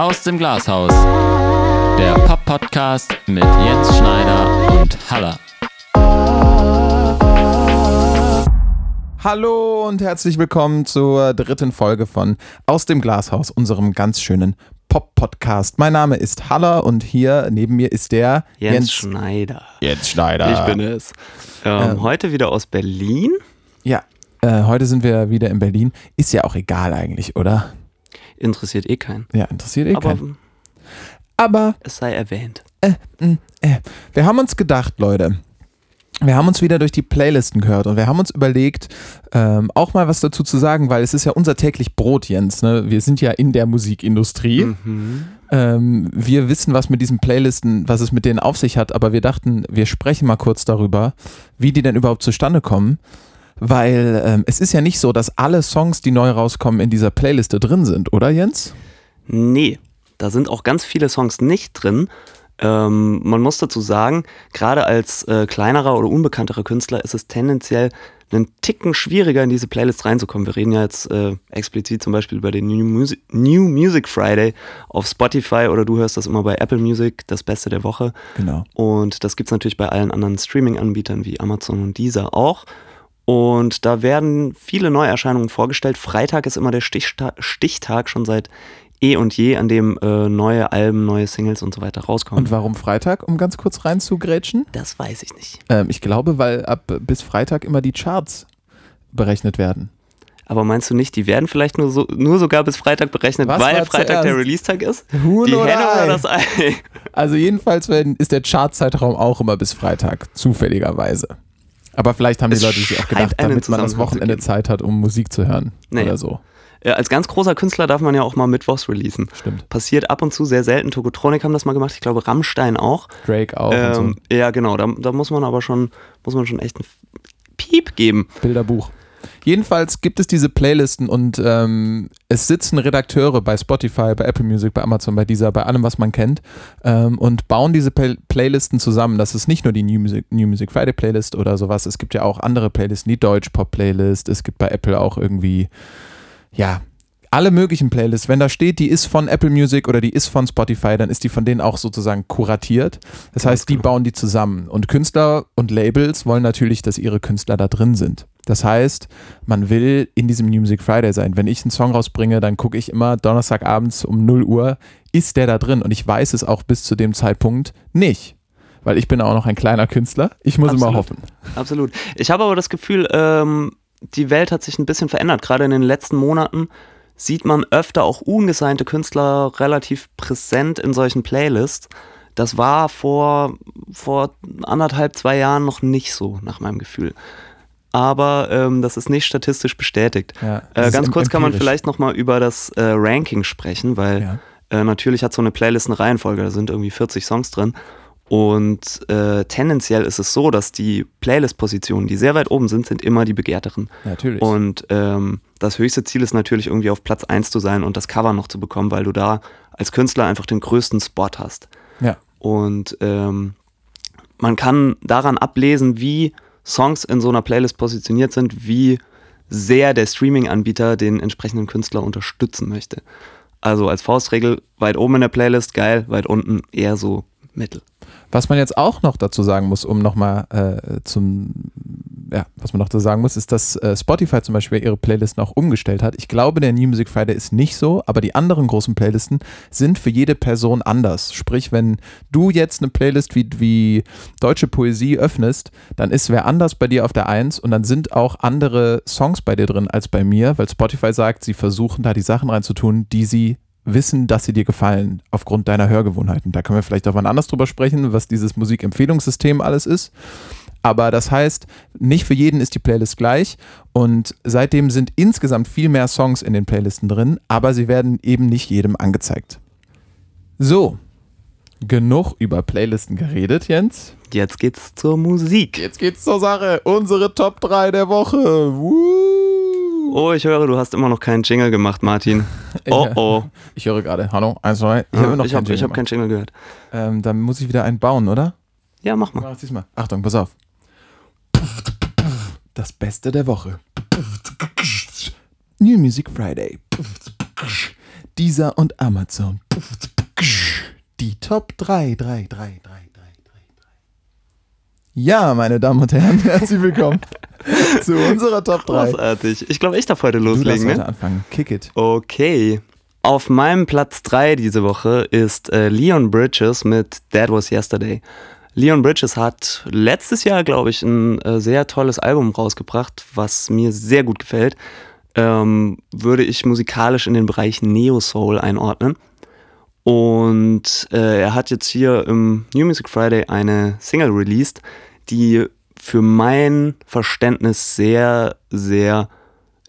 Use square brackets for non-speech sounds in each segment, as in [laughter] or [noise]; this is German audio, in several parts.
Aus dem Glashaus. Der Pop-Podcast mit Jens Schneider und Halla. Hallo und herzlich willkommen zur dritten Folge von Aus dem Glashaus, unserem ganz schönen Pop-Podcast. Mein Name ist Haller und hier neben mir ist der Jens, Jens Schneider. Jens Schneider. Ich bin es. Ähm, ähm, heute wieder aus Berlin. Ja, äh, heute sind wir wieder in Berlin. Ist ja auch egal eigentlich, oder? Interessiert eh keinen. Ja, interessiert eh Aber keinen. Aber es sei erwähnt. Äh, mh, äh. Wir haben uns gedacht, Leute, wir haben uns wieder durch die Playlisten gehört und wir haben uns überlegt, ähm, auch mal was dazu zu sagen, weil es ist ja unser täglich Brot, Jens. Ne? Wir sind ja in der Musikindustrie. Mhm. Ähm, wir wissen, was mit diesen Playlisten, was es mit denen auf sich hat, aber wir dachten, wir sprechen mal kurz darüber, wie die denn überhaupt zustande kommen. Weil ähm, es ist ja nicht so, dass alle Songs, die neu rauskommen, in dieser Playliste drin sind, oder Jens? Nee, da sind auch ganz viele Songs nicht drin. Ähm, man muss dazu sagen, gerade als äh, kleinerer oder unbekannterer Künstler ist es tendenziell einen Ticken schwieriger, in diese Playlist reinzukommen. Wir reden ja jetzt äh, explizit zum Beispiel über den New Music, New Music Friday auf Spotify oder du hörst das immer bei Apple Music, das Beste der Woche. Genau. Und das gibt es natürlich bei allen anderen Streaming-Anbietern wie Amazon und Deezer auch. Und da werden viele Neuerscheinungen vorgestellt. Freitag ist immer der Stichtag, Stichtag schon seit eh und je, an dem äh, neue Alben, neue Singles und so weiter rauskommen. Und warum Freitag, um ganz kurz reinzugrätschen? Das weiß ich nicht. Ähm, ich glaube, weil ab bis Freitag immer die Charts berechnet werden. Aber meinst du nicht, die werden vielleicht nur, so, nur sogar bis Freitag berechnet, Was weil Freitag zuerst? der Release-Tag ist? Huhn die oder Henne Ei? oder das Ei? Also jedenfalls ist der Chartzeitraum auch immer bis Freitag, zufälligerweise. Aber vielleicht haben die Es Leute sich auch gedacht, damit man das Wochenende. Zeit hat, um Musik zu hören Nee. oder so. Äh, als ganz großer Künstler darf man ja auch mal Mittwochs releasen. Stimmt. Passiert ab und zu sehr selten. Tokotronik haben das mal gemacht. Ich glaube, Rammstein auch. Drake auch Ähm, ja, genau. Da, da muss man aber schon, muss man schon echt einen Piep geben. so. Bilderbuch. Jedenfalls gibt es diese Playlisten und ähm, es sitzen Redakteure bei Spotify, bei Apple Music, bei Amazon, bei dieser, bei allem, was man kennt ähm, und bauen diese Play Playlisten zusammen. Das ist nicht nur die New Music, New Music Friday Playlist oder sowas. Es gibt ja auch andere Playlisten, die Deutsch-Pop-Playlist. Es gibt bei Apple auch irgendwie, ja, alle möglichen Playlists. Wenn da steht, die ist von Apple Music oder die ist von Spotify, dann ist die von denen auch sozusagen kuratiert. Das heißt, die bauen die zusammen. Und Künstler und Labels wollen natürlich, dass ihre Künstler da drin sind. Das heißt, man will in diesem New Music Friday sein. Wenn ich einen Song rausbringe, dann gucke ich immer Donnerstagabends um 0 Uhr, ist der da drin? Und ich weiß es auch bis zu dem Zeitpunkt nicht. Weil ich bin auch noch ein kleiner Künstler. Ich muss immer Absolut. hoffen. Absolut. Ich habe aber das Gefühl, ähm, die Welt hat sich ein bisschen verändert. Gerade in den letzten Monaten sieht man öfter auch ungesignte Künstler relativ präsent in solchen Playlists. Das war vor, vor anderthalb, zwei Jahren noch nicht so, nach meinem Gefühl. Aber ähm, das ist nicht statistisch bestätigt. Ja, Äh, ganz kurz kann man empirisch. vielleicht nochmal über das äh, Ranking sprechen, weil Ja. äh, natürlich hat so eine Playlist eine Reihenfolge, da sind irgendwie 40 Songs drin. Und äh, tendenziell ist es so, dass die Playlist-Positionen, die sehr weit oben sind, sind immer die begehrteren. Natürlich. Und ähm, das höchste Ziel ist natürlich irgendwie auf Platz 1 zu sein und das Cover noch zu bekommen, weil du da als Künstler einfach den größten Spot hast. ja. Und ähm, man kann daran ablesen, wie Songs in so einer Playlist positioniert sind, wie sehr der Streaming-Anbieter den entsprechenden Künstler unterstützen möchte. Also als Faustregel weit oben in der Playlist geil, weit unten eher so mittel. Was man jetzt auch noch dazu sagen muss, um nochmal äh, zum, ja, was man noch dazu sagen muss, ist, dass äh, Spotify zum Beispiel ihre Playlisten auch umgestellt hat. Ich glaube, der New Music Friday ist nicht so, aber die anderen großen Playlisten sind für jede Person anders. Sprich, wenn du jetzt eine Playlist wie, wie deutsche Poesie öffnest, dann ist wer anders bei dir auf der Eins und dann sind auch andere Songs bei dir drin als bei mir, weil Spotify sagt, sie versuchen da die Sachen reinzutun, die sie wissen, dass sie dir gefallen, aufgrund deiner Hörgewohnheiten. Da können wir vielleicht auch wann anders drüber sprechen, was dieses Musikempfehlungssystem alles ist. Aber das heißt, nicht für jeden ist die Playlist gleich und seitdem sind insgesamt viel mehr Songs in den Playlisten drin, aber sie werden eben nicht jedem angezeigt. So, genug über Playlisten geredet, Jens. Jetzt geht's zur Musik. Jetzt geht's zur Sache. Unsere Top 3 der Woche. Woo! Oh, ich höre, du hast immer noch keinen Jingle gemacht, Martin. [laughs] Oh oh. Ich höre gerade. Hallo, zwei. Ich Ja, habe noch ich keinen habe Jingle hab keinen Jingle gehört. ähm, Dann muss ich wieder einen bauen, oder? Ja, mach mal. Mach diesmal. Achtung, pass auf. Das Beste der Woche. New Music Friday. Deezer und Amazon. Die Top 3, 3, 3, 3, 3, 3, 3. Ja, meine Damen und Herren, [laughs] herzlich willkommen [laughs] zu unserer Top 3. Großartig. Ich glaube, ich darf heute Du darfst loslegen, heute ne? anfangen. Kick it. Okay. Auf meinem Platz 3 diese Woche ist äh, Leon Bridges mit That Was Yesterday. Leon Bridges hat letztes Jahr, glaube ich, ein äh, sehr tolles Album rausgebracht, was mir sehr gut gefällt. Ähm, würde ich musikalisch in den Bereich Neo Soul einordnen. Und äh, er hat jetzt hier im New Music Friday eine Single released, die für mein Verständnis sehr, sehr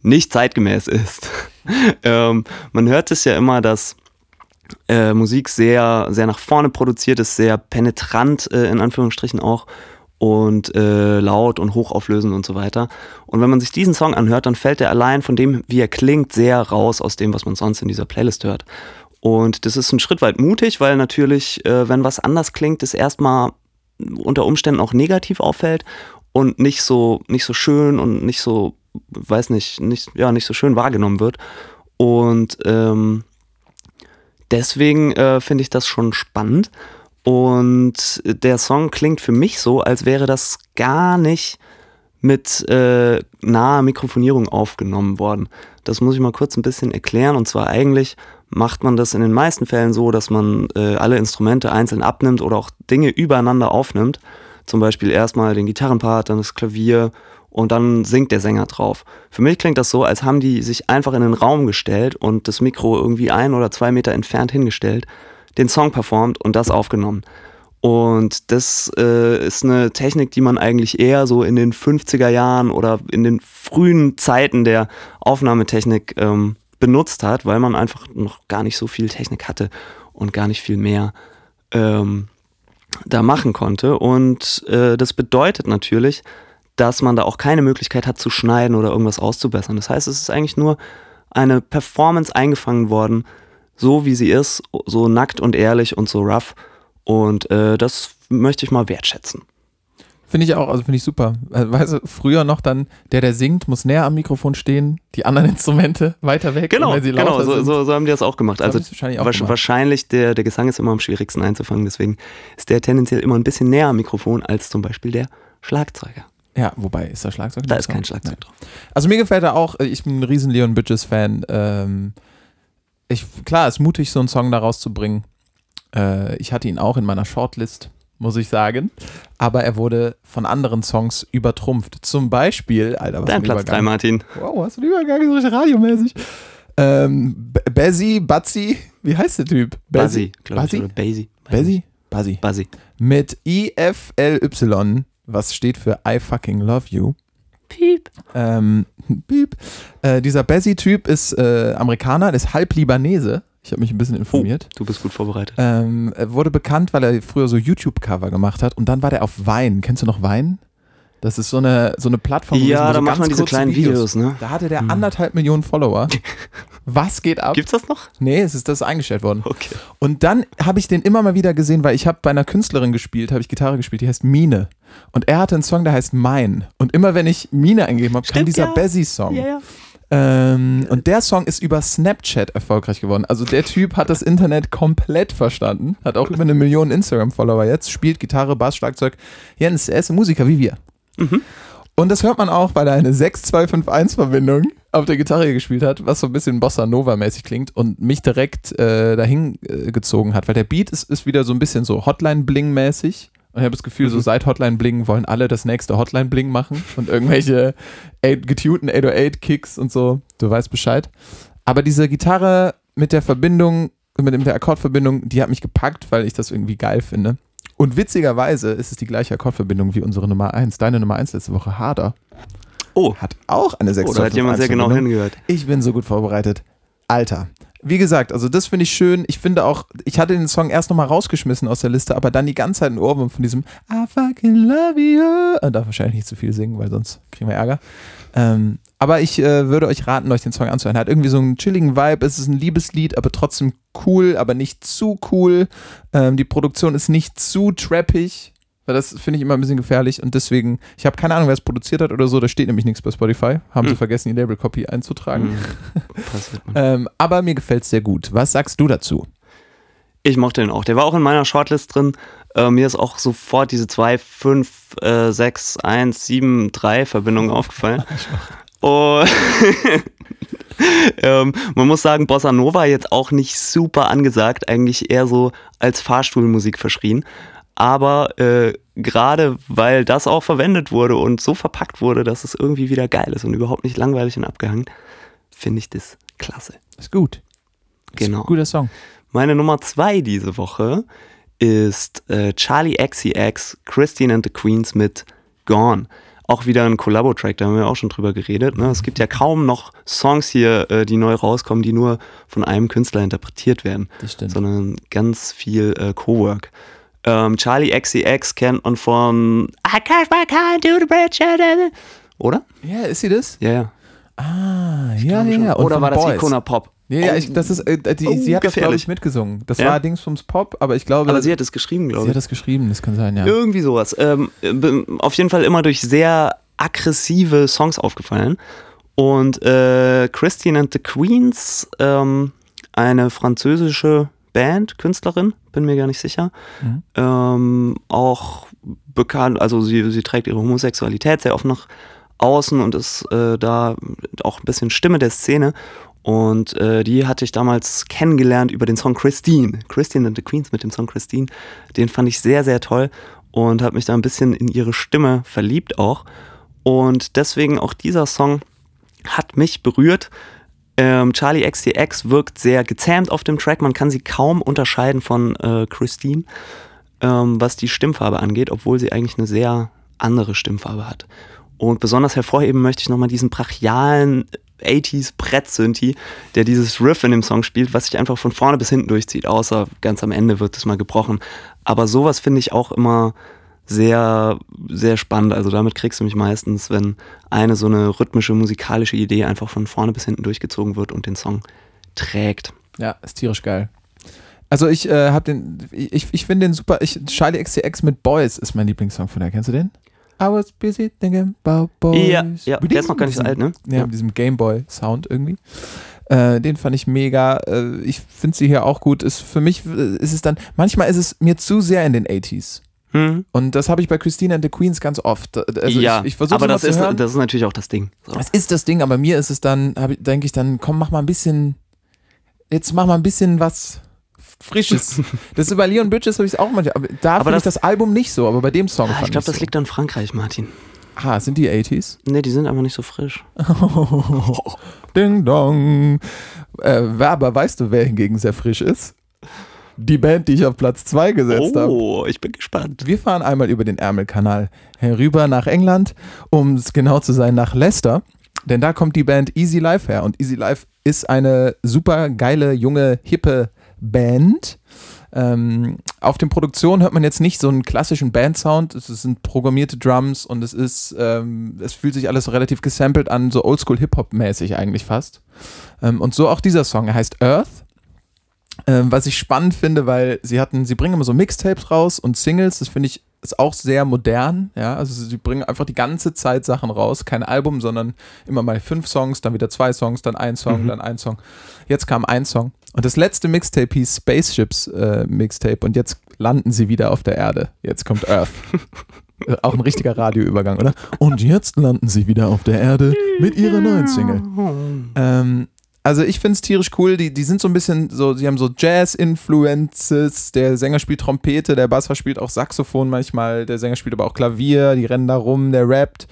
nicht zeitgemäß ist. [laughs] ähm, man hört es ja immer, dass äh, Musik sehr, sehr nach vorne produziert ist, sehr penetrant äh, in Anführungsstrichen auch und äh, laut und hochauflösend und so weiter. Und wenn man sich diesen Song anhört, dann fällt er allein von dem, wie er klingt, sehr raus aus dem, was man sonst in dieser Playlist hört. Und das ist ein Schritt weit mutig, weil natürlich, äh, wenn was anders klingt, es erstmal unter Umständen auch negativ auffällt und nicht so, nicht so schön und nicht so, weiß nicht, nicht, ja, nicht so schön wahrgenommen wird. Und ähm, deswegen äh, finde ich das schon spannend. Und der Song klingt für mich so, als wäre das gar nicht mit äh, naher Mikrofonierung aufgenommen worden. Das muss ich mal kurz ein bisschen erklären. Und zwar eigentlich macht man das in den meisten Fällen so, dass man äh, alle Instrumente einzeln abnimmt oder auch Dinge übereinander aufnimmt. Zum Beispiel erstmal den Gitarrenpart, dann das Klavier und dann singt der Sänger drauf. Für mich klingt das so, als haben die sich einfach in den Raum gestellt und das Mikro irgendwie ein oder zwei Meter entfernt hingestellt, den Song performt und das aufgenommen. Und das äh, ist eine Technik, die man eigentlich eher so in den 50er Jahren oder in den frühen Zeiten der Aufnahmetechnik ähm, benutzt hat, weil man einfach noch gar nicht so viel Technik hatte und gar nicht viel mehr ähm, da machen konnte. Und äh, das bedeutet natürlich, dass man da auch keine Möglichkeit hat zu schneiden oder irgendwas auszubessern. Das heißt, es ist eigentlich nur eine Performance eingefangen worden, so wie sie ist, so nackt und ehrlich und so rough. Und äh, das möchte ich mal wertschätzen. Finde ich auch, also finde ich super. Äh, Weißt du, früher noch dann, der, der singt, muss näher am Mikrofon stehen, die anderen [laughs] Instrumente weiter weg. Genau, genau so, so, so haben die das auch gemacht. So Also wahrscheinlich auch gemacht. wahrscheinlich der, der Gesang ist immer am schwierigsten einzufangen, deswegen ist der tendenziell immer ein bisschen näher am Mikrofon als zum Beispiel der Schlagzeuger. Ja, wobei, ist da Schlagzeug? Da ist kein Schlagzeug drauf. Also mir gefällt er auch, ich bin ein riesen Leon Bridges Fan. Ähm, ich, klar, es ist mutig, so einen Song da rauszubringen. Äh, ich hatte ihn auch in meiner Shortlist, muss ich sagen. Aber er wurde von anderen Songs übertrumpft. Zum Beispiel, Alter, was Dein ein Platz 3, Übergang. Martin. Wow, hast du den Übergang so richtig radiomäßig? Ähm, B- Bazzy, Batzi, wie heißt der Typ? Buzzy, glaube ich. Oder Basie. Bazzy? Buzzy. Buzzy. Mit IFLY, was steht für I fucking love you. Piep. Ähm, [laughs] piep. Äh, dieser Bazzy-Typ ist äh, Amerikaner, der ist halb Libanese. Ich habe mich ein bisschen informiert. Du bist gut vorbereitet. Ähm, er wurde bekannt, weil er früher so YouTube-Cover gemacht hat und dann war der auf Wein. Kennst du noch Wein? Das ist so eine, so eine Plattform. wo Ja, so da macht man diese kleinen Videos, ne? Da hatte der anderthalb Millionen Follower. [laughs] Was geht ab? Gibt's das noch? Nee, es ist das ist eingestellt worden. Okay. Und dann habe ich den immer mal wieder gesehen, weil ich habe bei einer Künstlerin gespielt, habe ich Gitarre gespielt, die heißt Mine. Und er hatte einen Song, der heißt Mein. Und immer wenn ich Mine eingegeben habe, kam dieser ja. Bazzy-Song. Ja, ja. Ähm, und der Song ist über Snapchat erfolgreich geworden. Also der Typ hat das Internet komplett verstanden, hat auch über eine Million Instagram-Follower jetzt, spielt Gitarre, Bass, Schlagzeug. Jens, er ist ein Musiker wie wir. Mhm. Und das hört man auch, weil er eine 6-2-5-1-Verbindung auf der Gitarre gespielt hat, was so ein bisschen Bossa Nova-mäßig klingt und mich direkt äh, dahin äh, gezogen hat, weil der Beat ist, ist wieder so ein bisschen so Hotline-Bling-mäßig. Und ich habe das Gefühl, so Mhm. seit Hotline Bling wollen alle das nächste Hotline Bling machen und irgendwelche getunten 808-Kicks und so. Du weißt Bescheid. Aber diese Gitarre mit der Verbindung, mit der Akkordverbindung, die hat mich gepackt, weil ich das irgendwie geil finde. Und witzigerweise ist es die gleiche Akkordverbindung wie unsere Nummer 1. Deine Nummer 1 letzte Woche, Harder, Oh, hat auch eine 6 oh da hat jemand sehr genau hingehört. ich bin so gut vorbereitet. Alter. Wie gesagt, also das finde ich schön. Ich finde auch, ich hatte den Song erst nochmal rausgeschmissen aus der Liste, aber dann die ganze Zeit ein Ohrwurm von diesem I fucking love you. Und darf wahrscheinlich nicht zu viel singen, weil sonst kriegen wir Ärger. Ähm, aber ich äh, würde euch raten, euch den Song anzuhören. Hat irgendwie so einen chilligen Vibe. Es ist ein Liebeslied, aber trotzdem cool, aber nicht zu cool. Ähm, die Produktion ist nicht zu trappig. Das finde ich immer ein bisschen gefährlich und deswegen, ich habe keine Ahnung, wer es produziert hat oder so, da steht nämlich nichts bei Spotify. Haben sie Mhm. vergessen, die Label-Copy einzutragen. [laughs] Mhm. Ähm, aber mir gefällt es sehr gut. Was sagst du dazu? Ich mochte den auch. Der war auch in meiner Shortlist drin. Äh, mir ist auch sofort diese 2, 5, äh, 6, 1, 7, 3 Verbindung aufgefallen. [laughs] Und [laughs] ähm, man muss sagen, Bossa Nova jetzt auch nicht super angesagt, eigentlich eher so als Fahrstuhlmusik verschrien. Aber äh, gerade weil das auch verwendet wurde und so verpackt wurde, dass es irgendwie wieder geil ist und überhaupt nicht langweilig und abgehangen, finde ich das klasse. Ist gut. Ist Genau. ein guter Song. Meine Nummer zwei diese Woche ist äh, Charlie XCX, Christine and the Queens mit Gone. Auch wieder ein Collabo-Track, da haben wir auch schon drüber geredet. Ne? Es gibt ja kaum noch Songs hier, äh, die neu rauskommen, die nur von einem Künstler interpretiert werden, Das stimmt. sondern ganz viel äh, Co-Work. Ähm, Charlie XCX kennt man von I cash my car into the bridge. Oder? Ja, ist sie das? Ja, ja. Ah, ja, ja, ja. Oder war das Boys. Icona Pop? Ja, ja, Oh. ich, das ist, äh, die, Oh, sie hat das, glaube gefährlich. ich, mitgesungen. Das Ja? war Dingsbums Pop, aber ich glaube, Aber sie hat es geschrieben, glaube sie ich. hat das geschrieben, das kann sein, ja. Irgendwie sowas. Ähm, auf jeden Fall immer durch sehr aggressive Songs aufgefallen. Und äh, Christine and the Queens, ähm, eine französische Band, Künstlerin, bin mir gar nicht sicher. Mhm. Ähm, auch bekannt, also sie, sie trägt ihre Homosexualität sehr offen nach außen und ist äh, da auch ein bisschen Stimme der Szene. Und äh, die hatte ich damals kennengelernt über den Song Christine. Christine and the Queens mit dem Song Christine. Den fand ich sehr, sehr toll und habe mich da ein bisschen in ihre Stimme verliebt auch. Und deswegen auch dieser Song hat mich berührt. Ähm, Charlie XCX wirkt sehr gezähmt auf dem Track. Man kann sie kaum unterscheiden von äh, Christine, ähm, was die Stimmfarbe angeht, obwohl sie eigentlich eine sehr andere Stimmfarbe hat. Und besonders hervorheben möchte ich nochmal diesen brachialen 80s Brett-Synthi, der dieses Riff in dem Song spielt, was sich einfach von vorne bis hinten durchzieht, außer ganz am Ende wird es mal gebrochen. Aber sowas finde ich auch immer sehr, sehr spannend. Also damit kriegst du mich meistens, wenn eine so eine rhythmische, musikalische Idee einfach von vorne bis hinten durchgezogen wird und den Song trägt. Ja, ist tierisch geil. Also ich äh, habe den, ich, ich finde den super, ich, Charlie XCX mit Boys ist mein Lieblingssong von der. Kennst du den? I was busy thinking about boys. Ja, ja, der ist noch gar nicht so alt, ne? Ja, Ja. mit diesem Gameboy-Sound irgendwie. Äh, den fand ich mega. Äh, ich finde sie hier auch gut. Ist für mich äh, ist es dann, manchmal ist es mir zu sehr in den 80s. Hm? Und das habe ich bei Christina and the Queens ganz oft. Also ja, ich, ich versuche aber das ist, hören. das ist natürlich auch das Ding. So. Das ist das Ding, aber mir ist es dann, denke ich dann, komm, mach mal ein bisschen, jetzt mach mal ein bisschen was Frisches. [laughs] das ist bei Leon Bridges habe ich es auch manchmal, aber da Aber finde ich das- Album nicht so, aber bei dem Song Ah, fand ich glaube, das so. liegt an Frankreich, Martin. Ah, sind die 80s? Ne, die sind aber nicht so frisch. [laughs] Ding dong. Äh, wer- aber weißt du, wer hingegen sehr frisch ist? Die Band, die ich auf Platz 2 gesetzt habe. Oh, ich bin gespannt. Wir fahren einmal über den Ärmelkanal herüber nach England, um es genau zu sein, nach Leicester. Denn da kommt die Band Easy Life her. Und Easy Life ist eine super geile, junge, hippe Band. Ähm, auf den Produktionen hört man jetzt nicht so einen klassischen Band-Sound. Es sind programmierte Drums und es ist, ähm, es fühlt sich alles relativ gesampelt an, so Oldschool-Hip-Hop-mäßig eigentlich fast. Ähm, und so auch dieser Song. Er heißt Earth. Ähm, was ich spannend finde, weil sie hatten, sie bringen immer so Mixtapes raus und Singles, das finde ich ist auch sehr modern, ja, also sie bringen einfach die ganze Zeit Sachen raus, kein Album, sondern immer mal fünf Songs, dann wieder zwei Songs, dann ein Song, Mhm. dann ein Song. Jetzt kam ein Song und das letzte Mixtape hieß Spaceships äh, Mixtape und jetzt landen sie wieder auf der Erde. Jetzt kommt Earth. [laughs] Auch ein richtiger Radioübergang, oder? Und jetzt landen sie wieder auf der Erde mit ihrer neuen Single. Ähm, also ich finde es tierisch cool. Die, die sind so ein bisschen so, sie haben so Jazz-Influences. Der Sänger spielt Trompete, der Basser spielt auch Saxophon manchmal, der Sänger spielt aber auch Klavier, die rennen da rum, der rappt.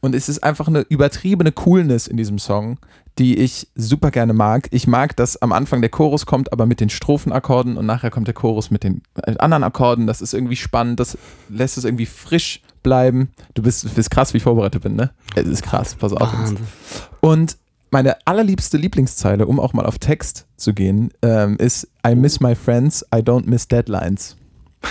Und es ist einfach eine übertriebene Coolness in diesem Song, die ich super gerne mag. Ich mag, dass am Anfang der Chorus kommt, aber mit den Strophenakkorden und nachher kommt der Chorus mit den äh, anderen Akkorden. Das ist irgendwie spannend, das lässt es irgendwie frisch bleiben. Du bist, du bist krass, wie ich vorbereitet bin, ne? Es ist krass, pass auf. jetzt. Und meine allerliebste Lieblingszeile, um auch mal auf Text zu gehen, ähm, ist I miss my friends, I don't miss deadlines. [laughs]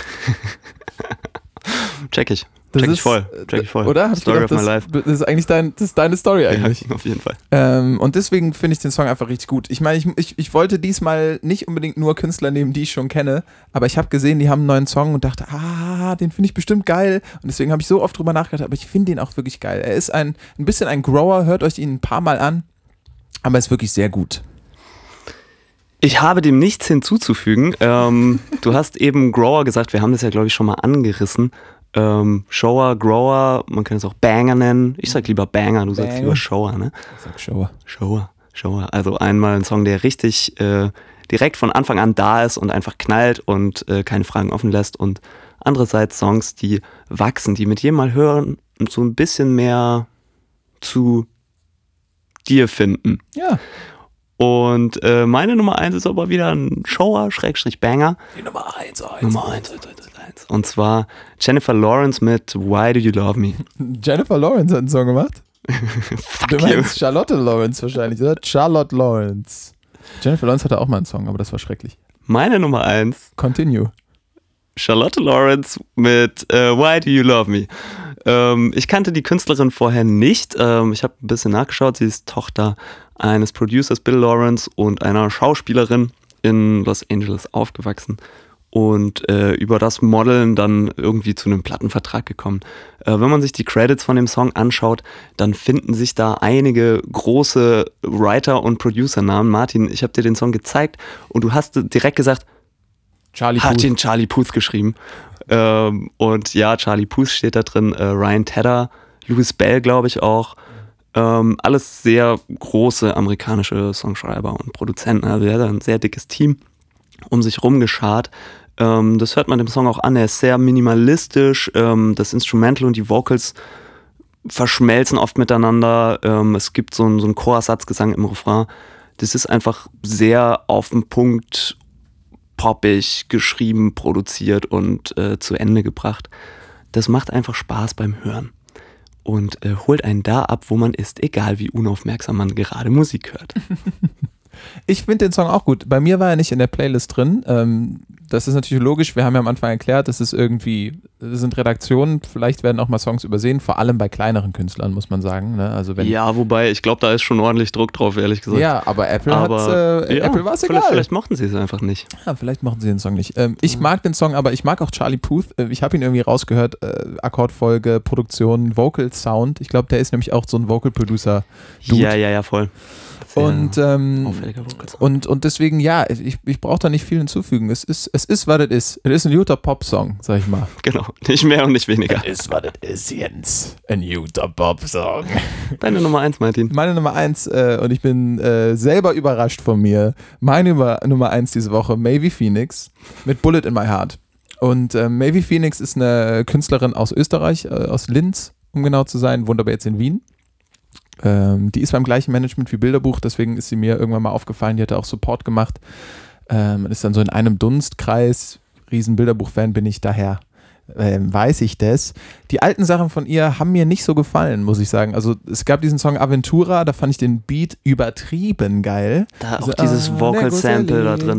Check ich. Das check ist, ich voll. Check ich voll. Oder? Story gedacht, of my das, life. das ist eigentlich dein, das ist deine Story [laughs] eigentlich. Ja, auf jeden Fall. Ähm, und deswegen finde ich den Song einfach richtig gut. Ich meine, ich, ich, ich wollte diesmal nicht unbedingt nur Künstler nehmen, die ich schon kenne, aber ich habe gesehen, die haben einen neuen Song und dachte, ah, den finde ich bestimmt geil. Und deswegen habe ich so oft drüber nachgedacht, aber ich finde den auch wirklich geil. Er ist ein, ein bisschen ein Grower, hört euch ihn ein paar Mal an, aber er ist wirklich sehr gut. Ich habe dem nichts hinzuzufügen. Ähm, du hast eben Grower gesagt, wir haben das ja, glaube ich, schon mal angerissen. Ähm, Shower, Grower, man kann es auch Banger nennen. Ich sag lieber Banger, du sagst Banger. lieber Shower, ne? Ich sag Shower. Shower, Shower. Also einmal ein Song, der richtig äh, direkt von Anfang an da ist und einfach knallt und äh, keine Fragen offen lässt. Und andererseits Songs, die wachsen, die mit jedem Mal hören so ein bisschen mehr zu dir finden. Ja. Und äh, meine Nummer eins ist aber wieder ein Shower, Schrägstrich Banger. Die Nummer 1, Nummer eins, eins, eins, eins. Und zwar Jennifer Lawrence mit Why Do You Love Me? [laughs] Jennifer Lawrence hat einen Song gemacht. [laughs] Du you. meinst Charlotte Lawrence wahrscheinlich, oder? Charlotte Lawrence. Jennifer Lawrence hatte auch mal einen Song, aber das war schrecklich. Meine Nummer eins, Continue. Charlotte Lawrence mit äh, Why Do You Love Me? Ähm, ich kannte die Künstlerin vorher nicht. Ähm, ich habe ein bisschen nachgeschaut. Sie ist Tochter eines Producers Bill Lawrence und einer Schauspielerin in Los Angeles aufgewachsen und äh, über das Modeln dann irgendwie zu einem Plattenvertrag gekommen. Äh, wenn man sich die Credits von dem Song anschaut, dann finden sich da einige große Writer- und Producer-Namen. Martin, ich habe dir den Song gezeigt und du hast direkt gesagt, Charlie hat Puth. den Charlie Puth geschrieben. Ähm, und ja, Charlie Puth steht da drin, äh, Ryan Tedder, Louis Bell, glaube ich auch. Ähm, alles sehr große amerikanische Songschreiber und Produzenten. Also er hat ein sehr dickes Team um sich rumgeschart. Ähm, das hört man dem Song auch an. Er ist sehr minimalistisch. Ähm, das Instrumental und die Vocals verschmelzen oft miteinander. Ähm, es gibt so einen, so einen Chorsatzgesang im Refrain. Das ist einfach sehr auf den Punkt poppig geschrieben, produziert und äh, zu Ende gebracht. Das macht einfach Spaß beim Hören und äh, holt einen da ab, wo man ist, egal wie unaufmerksam man gerade Musik hört. [laughs] Ich finde den Song auch gut. Bei mir war er nicht in der Playlist drin. Ähm, das ist natürlich logisch. Wir haben ja am Anfang erklärt, das ist irgendwie, das sind Redaktionen. Vielleicht werden auch mal Songs übersehen, vor allem bei kleineren Künstlern, muss man sagen. Ne? Also wenn, Ja, wobei, ich glaube, da ist schon ordentlich Druck drauf, ehrlich gesagt. Ja, aber Apple aber hat äh, ja, Apple war es vielleicht, egal. vielleicht mochten sie es einfach nicht. Ja, vielleicht machen sie den Song nicht. Ähm, ich mag den Song, aber ich mag auch Charlie Puth. Äh, Ich habe ihn irgendwie rausgehört. Äh, Akkordfolge, Produktion, Vocal Sound. Ich glaube, der ist nämlich auch so ein Vocal Producer. Dude. Ja, ja, ja, voll. Sehr Und, ähm, auffälliger und, und deswegen, ja, ich, ich brauche da nicht viel hinzufügen. Es ist, es ist, was es ist. Es ist ein guter Pop-Song, sag ich mal. [laughs] Genau, nicht mehr und nicht weniger. ist, was es ist, Jens. Ein guter Pop-Song. Deine Nummer eins, Martin. Meine Nummer eins, äh, und ich bin äh, selber überrascht von mir, meine Nummer, Nummer eins diese Woche, Maybe Phoenix mit Bullet in My Heart. Und äh, Maybe Phoenix ist eine Künstlerin aus Österreich, äh, aus Linz, um genau zu sein, wohnt aber jetzt in Wien. Ähm, die ist beim gleichen Management wie Bilderbuch, deswegen ist sie mir irgendwann mal aufgefallen. Die hatte auch Support gemacht. Ähm, ist dann so in einem Dunstkreis. Riesen Bilderbuch-Fan bin ich daher. Ähm, weiß ich das. Die alten Sachen von ihr haben mir nicht so gefallen, muss ich sagen. Also es gab diesen Song Aventura, da fand ich den Beat übertrieben geil. Da auch So, dieses ah, Vocal Sample da drin. drin.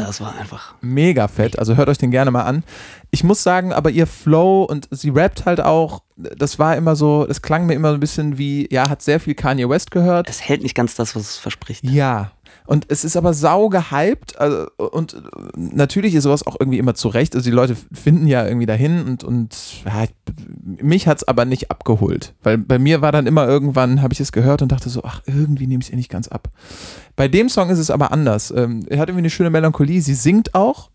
Das war einfach. Mega fett, also hört euch den gerne mal an. Ich muss sagen, aber ihr Flow und sie rappt halt auch, das war immer so, das klang mir immer so ein bisschen wie, ja, hat sehr viel Kanye West gehört. Es hält nicht ganz das, was es verspricht. Ja. Und es ist aber sau gehypt also, und natürlich ist sowas auch irgendwie immer zurecht. Also die Leute finden ja irgendwie dahin und, und ja, ich- mich hat es aber nicht abgeholt. Weil bei mir war dann immer irgendwann, habe ich es gehört und dachte so, ach, irgendwie nehme ich es ihr nicht ganz ab. Bei dem Song ist es aber anders. Ähm, er hat irgendwie eine schöne Melancholie, sie singt auch.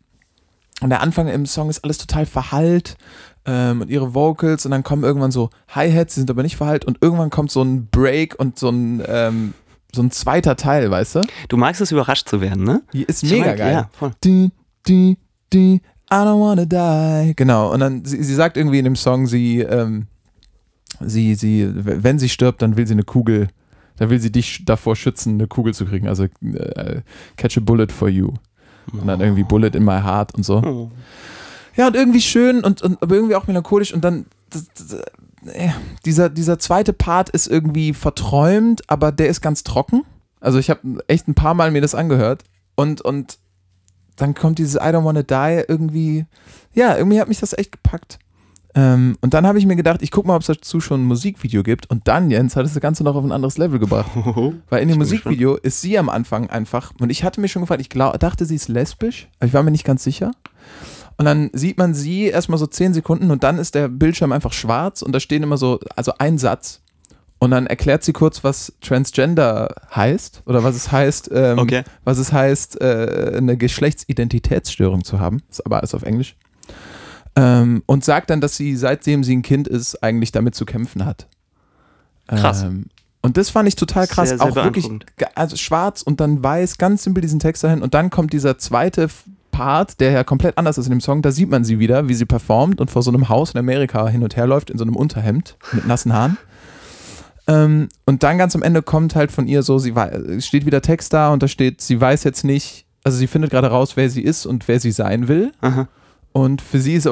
Und der Anfang im Song ist alles total verhallt ähm, und ihre Vocals und dann kommen irgendwann so Hi-Hats, die sind aber nicht verhallt und irgendwann kommt so ein Break und so ein, ähm, so ein zweiter Teil, weißt du? Du magst es, überrascht zu werden, ne? Ist mega geil. Ja, voll. Die, die, die, I don't wanna die. Genau. Und dann, sie, sie sagt irgendwie in dem Song, sie, ähm, sie, sie, wenn sie stirbt, dann will sie eine Kugel, dann will sie dich davor schützen, eine Kugel zu kriegen. Also äh, catch a bullet for you. Und dann irgendwie Bullet in my heart und so. Oh. Ja, und irgendwie schön und, und aber irgendwie auch melancholisch und dann das, das, dieser, dieser zweite Part ist irgendwie verträumt, aber der ist ganz trocken. Also ich habe echt ein paar Mal mir das angehört und, und dann kommt dieses I don't wanna die irgendwie, ja, irgendwie hat mich das echt gepackt. Ähm, und dann habe ich mir gedacht, ich gucke mal, ob es dazu schon ein Musikvideo gibt. Und dann, Jens, hat es das Ganze noch auf ein anderes Level gebracht. [laughs] Weil in dem Musikvideo ist sie am Anfang einfach, und ich hatte mir schon gefragt, ich glaub, dachte, sie ist lesbisch, aber ich war mir nicht ganz sicher. Und dann sieht man sie erstmal so zehn Sekunden und dann ist der Bildschirm einfach schwarz und da stehen immer so, also ein Satz. Und dann erklärt sie kurz, was Transgender heißt oder was es heißt, ähm, Okay. was es heißt, äh, eine Geschlechtsidentitätsstörung zu haben. Ist aber alles auf Englisch. Ähm, und sagt dann, dass sie, seitdem sie ein Kind ist, eigentlich damit zu kämpfen hat. Krass. Ähm, und das fand ich total krass. Sehr, sehr auch wirklich, also schwarz und dann weiß, ganz simpel diesen Text dahin. Und dann kommt dieser zweite Part, der ja komplett anders ist in dem Song. Da sieht man sie wieder, wie sie performt und vor so einem Haus in Amerika hin und her läuft, in so einem Unterhemd mit nassen Haaren. Ähm, und dann ganz am Ende kommt halt von ihr so, sie steht wieder Text da und da steht, sie weiß jetzt nicht, also sie findet gerade raus, wer sie ist und wer sie sein will. Aha. Und für sie ist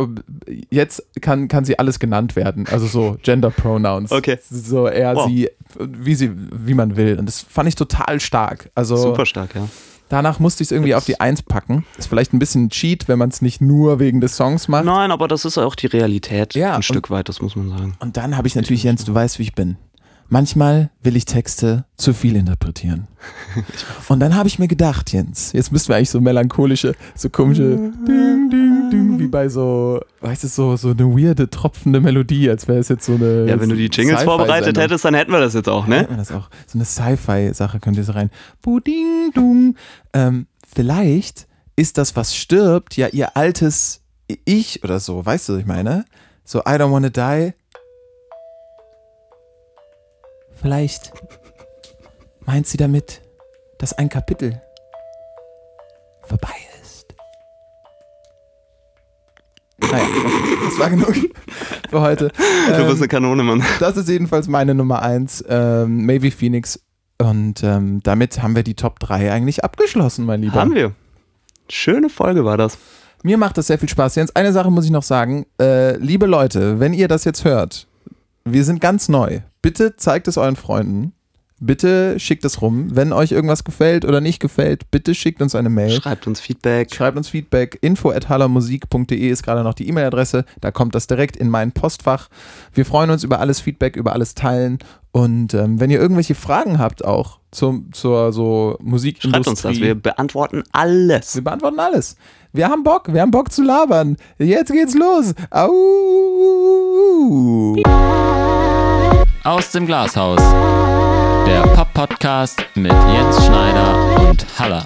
jetzt kann, kann sie alles genannt werden. Also so [laughs] Gender Pronouns. Okay. So eher Wow. sie, wie sie, wie man will. Und das fand ich total stark. Also Super stark, ja. Danach musste ich es irgendwie auf die Eins packen. Ist vielleicht ein bisschen Cheat, wenn man es nicht nur wegen des Songs macht. Nein, aber das ist auch die Realität. Ja, ein Stück weit, das muss man sagen. Und dann habe ich natürlich, Jens, du weißt, wie ich bin. Manchmal will ich Texte zu viel interpretieren. [laughs] Und dann habe ich mir gedacht, Jens, jetzt müssten wir eigentlich so melancholische, so komische Ding, Ding, Ding, wie bei so, weißt du, so, so eine weirde, tropfende Melodie, als wäre es jetzt so eine. Ja, wenn du die Jingles vorbereitet hättest, dann hätten wir das jetzt auch, ne? Nennt man das auch. So eine Sci-Fi-Sache könnte so rein. Buding, dung. Ähm, vielleicht ist das, was stirbt, ja ihr altes Ich oder so. Weißt du, was ich meine? So, I don't wanna die. Vielleicht meint sie damit, dass ein Kapitel vorbei ist. Naja, das war genug für heute. Du bist Ähm, eine Kanone, Mann. das ist jedenfalls meine Nummer 1, ähm, Maybe Phoenix. Und ähm, damit haben wir die Top 3 eigentlich abgeschlossen, mein Lieber. Haben wir. Schöne Folge war das. Mir macht das sehr viel Spaß. Jens, eine Sache muss ich noch sagen. Äh, liebe Leute, wenn ihr das jetzt hört, wir sind ganz neu. Bitte zeigt es euren Freunden. Bitte schickt es rum. Wenn euch irgendwas gefällt oder nicht gefällt, bitte schickt uns eine Mail. Schreibt uns Feedback. Schreibt uns Feedback. Info at hallermusik.de ist gerade noch die E-Mail-Adresse. Da kommt das direkt in mein Postfach. Wir freuen uns über alles Feedback, über alles Teilen. Und ähm, wenn ihr irgendwelche Fragen habt auch zum, zur so Musikindustrie. Schreibt uns das. Wir beantworten alles. wir beantworten alles. Wir haben Bock, wir haben Bock zu labern. Jetzt geht's los. Au. Aus dem Glashaus. Der Pop-Podcast mit Jens Schneider und Halla.